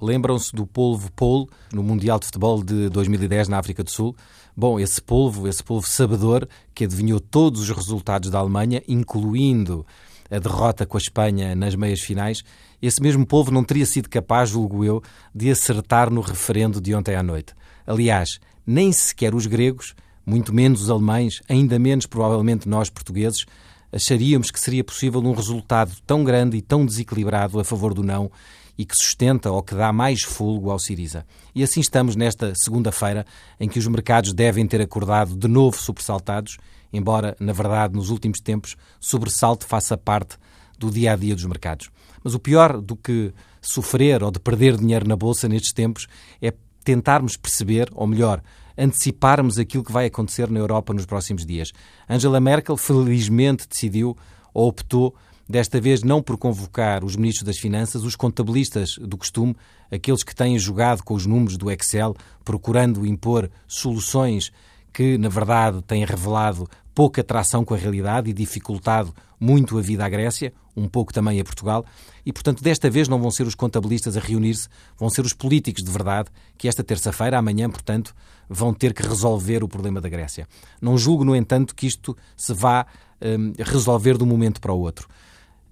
Lembram-se do polvo Polo no Mundial de Futebol de 2010 na África do Sul? Bom, esse polvo, esse polvo sabedor que adivinhou todos os resultados da Alemanha, incluindo a derrota com a Espanha nas meias finais, esse mesmo polvo não teria sido capaz, julgo eu, de acertar no referendo de ontem à noite. Aliás, nem sequer os gregos, muito menos os alemães, ainda menos provavelmente nós portugueses, acharíamos que seria possível um resultado tão grande e tão desequilibrado a favor do não e que sustenta ou que dá mais folgo ao Siriza. E assim estamos nesta segunda-feira, em que os mercados devem ter acordado de novo sobressaltados, embora, na verdade, nos últimos tempos, sobressalto faça parte do dia a dia dos mercados. Mas o pior do que sofrer ou de perder dinheiro na bolsa nestes tempos é tentarmos perceber, ou melhor, anteciparmos aquilo que vai acontecer na Europa nos próximos dias. Angela Merkel, felizmente, decidiu ou optou desta vez não por convocar os ministros das Finanças, os contabilistas do costume, aqueles que têm jogado com os números do Excel, procurando impor soluções que, na verdade, têm revelado pouca atração com a realidade e dificultado muito a vida à Grécia, um pouco também a Portugal, e, portanto, desta vez não vão ser os contabilistas a reunir-se, vão ser os políticos de verdade, que esta terça-feira, amanhã, portanto, vão ter que resolver o problema da Grécia. Não julgo, no entanto, que isto se vá um, resolver de um momento para o outro.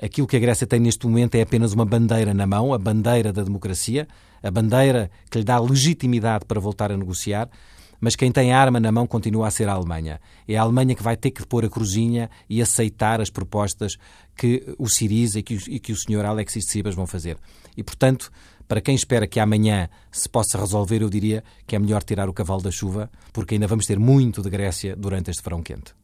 Aquilo que a Grécia tem neste momento é apenas uma bandeira na mão, a bandeira da democracia, a bandeira que lhe dá legitimidade para voltar a negociar, mas quem tem arma na mão continua a ser a Alemanha. É a Alemanha que vai ter que pôr a cruzinha e aceitar as propostas que o Siriza e que o, e que o Sr. Alexis Tsipras vão fazer. E, portanto, para quem espera que amanhã se possa resolver, eu diria que é melhor tirar o cavalo da chuva, porque ainda vamos ter muito de Grécia durante este verão quente.